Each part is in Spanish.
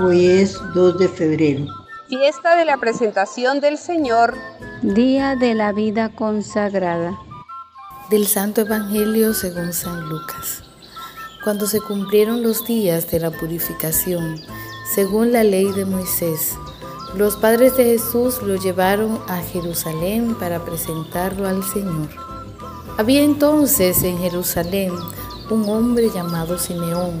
Hoy es 2 de febrero. Fiesta de la presentación del Señor. Día de la vida consagrada. Del Santo Evangelio según San Lucas. Cuando se cumplieron los días de la purificación, según la ley de Moisés, los padres de Jesús lo llevaron a Jerusalén para presentarlo al Señor. Había entonces en Jerusalén un hombre llamado Simeón,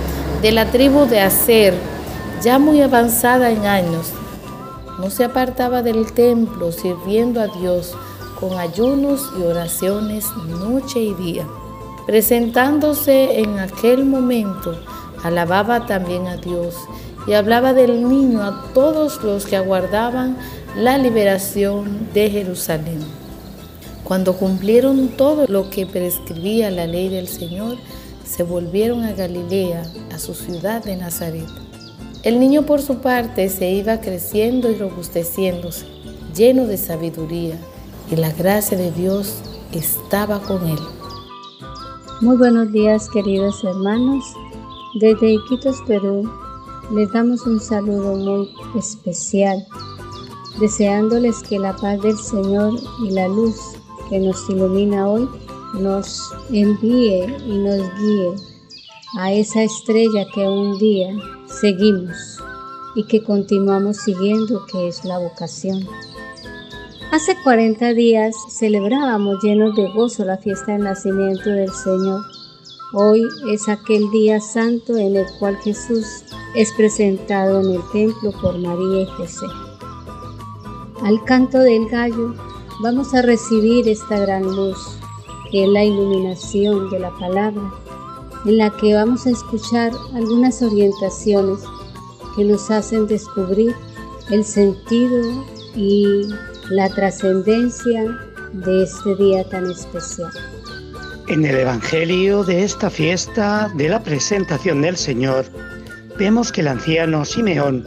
de la tribu de Aser, ya muy avanzada en años. No se apartaba del templo sirviendo a Dios con ayunos y oraciones noche y día. Presentándose en aquel momento, alababa también a Dios y hablaba del niño a todos los que aguardaban la liberación de Jerusalén. Cuando cumplieron todo lo que prescribía la ley del Señor, se volvieron a Galilea, a su ciudad de Nazaret. El niño por su parte se iba creciendo y robusteciéndose, lleno de sabiduría, y la gracia de Dios estaba con él. Muy buenos días queridos hermanos. Desde Iquitos, Perú, les damos un saludo muy especial, deseándoles que la paz del Señor y la luz que nos ilumina hoy nos envíe y nos guíe a esa estrella que un día seguimos y que continuamos siguiendo, que es la vocación. Hace 40 días celebrábamos llenos de gozo la fiesta del nacimiento del Señor. Hoy es aquel día santo en el cual Jesús es presentado en el templo por María y José. Al canto del gallo vamos a recibir esta gran luz, que es la iluminación de la palabra, en la que vamos a escuchar algunas orientaciones que nos hacen descubrir el sentido y la trascendencia de este día tan especial. En el Evangelio de esta fiesta de la presentación del Señor, vemos que el anciano Simeón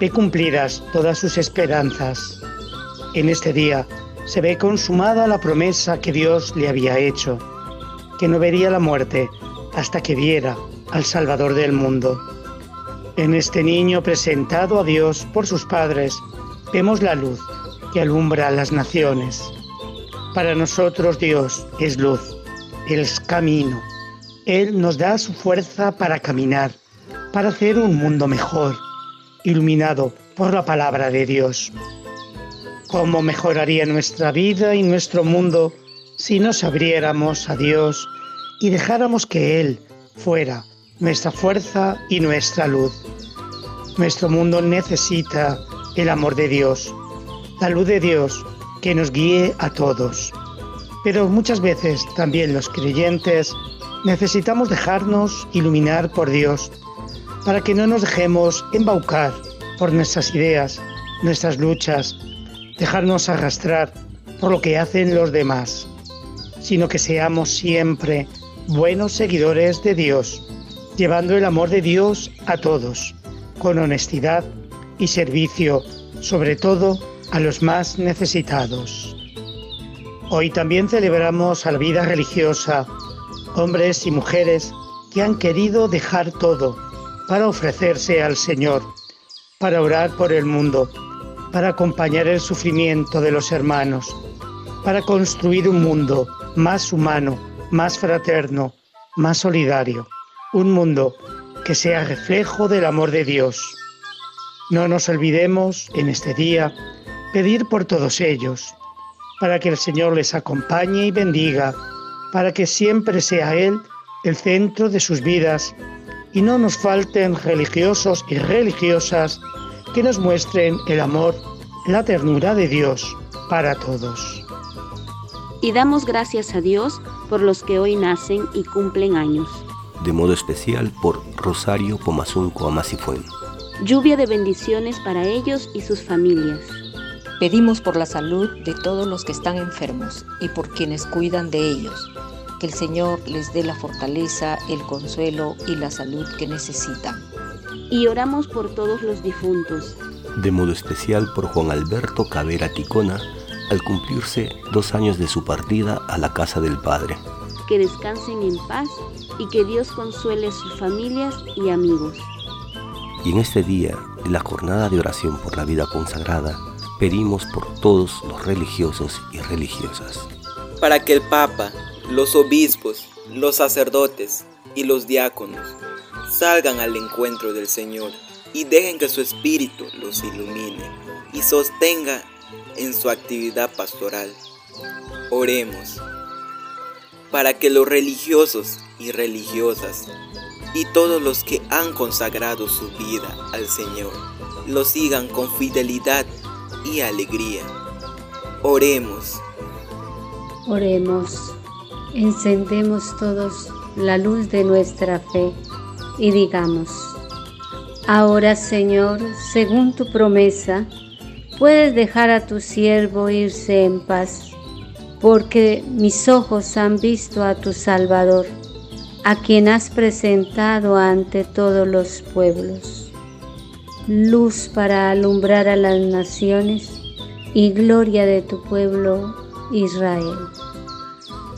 ve cumplidas todas sus esperanzas. En este día se ve consumada la promesa que Dios le había hecho, que no vería la muerte hasta que viera al Salvador del mundo. En este niño presentado a Dios por sus padres, vemos la luz que alumbra a las naciones. Para nosotros Dios es luz el camino. Él nos da su fuerza para caminar, para hacer un mundo mejor, iluminado por la palabra de Dios. ¿Cómo mejoraría nuestra vida y nuestro mundo si nos abriéramos a Dios y dejáramos que Él fuera nuestra fuerza y nuestra luz? Nuestro mundo necesita el amor de Dios, la luz de Dios que nos guíe a todos. Pero muchas veces también los creyentes necesitamos dejarnos iluminar por Dios para que no nos dejemos embaucar por nuestras ideas, nuestras luchas, dejarnos arrastrar por lo que hacen los demás, sino que seamos siempre buenos seguidores de Dios, llevando el amor de Dios a todos, con honestidad y servicio, sobre todo a los más necesitados. Hoy también celebramos a la vida religiosa, hombres y mujeres que han querido dejar todo para ofrecerse al Señor, para orar por el mundo, para acompañar el sufrimiento de los hermanos, para construir un mundo más humano, más fraterno, más solidario, un mundo que sea reflejo del amor de Dios. No nos olvidemos en este día pedir por todos ellos, para que el Señor les acompañe y bendiga, para que siempre sea Él el centro de sus vidas y no nos falten religiosos y religiosas que nos muestren el amor, la ternura de Dios para todos. Y damos gracias a Dios por los que hoy nacen y cumplen años. De modo especial por Rosario Pomazunco Amasifuen. Lluvia de bendiciones para ellos y sus familias. Pedimos por la salud de todos los que están enfermos y por quienes cuidan de ellos. Que el Señor les dé la fortaleza, el consuelo y la salud que necesitan. Y oramos por todos los difuntos. De modo especial por Juan Alberto Cabera Ticona, al cumplirse dos años de su partida a la casa del Padre. Que descansen en paz y que Dios consuele sus familias y amigos. Y en este día de la jornada de oración por la vida consagrada, pedimos por todos los religiosos y religiosas. Para que el Papa, los obispos, los sacerdotes y los diáconos salgan al encuentro del Señor y dejen que su Espíritu los ilumine y sostenga en su actividad pastoral. Oremos para que los religiosos y religiosas y todos los que han consagrado su vida al Señor lo sigan con fidelidad y alegría. Oremos. Oremos. Encendemos todos la luz de nuestra fe y digamos, ahora Señor, según tu promesa, puedes dejar a tu siervo irse en paz, porque mis ojos han visto a tu Salvador, a quien has presentado ante todos los pueblos, luz para alumbrar a las naciones y gloria de tu pueblo Israel.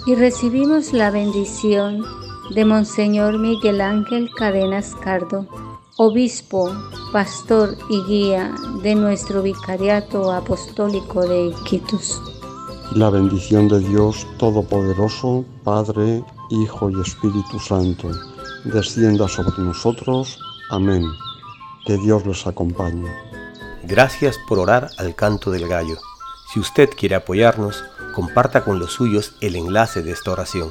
Y recibimos la bendición de Monseñor Miguel Ángel Cadenas Cardo, obispo, pastor y guía de nuestro Vicariato Apostólico de Iquitos. La bendición de Dios Todopoderoso, Padre, Hijo y Espíritu Santo, descienda sobre nosotros. Amén. Que Dios los acompañe. Gracias por orar al canto del gallo. Si usted quiere apoyarnos, comparta con los suyos el enlace de esta oración.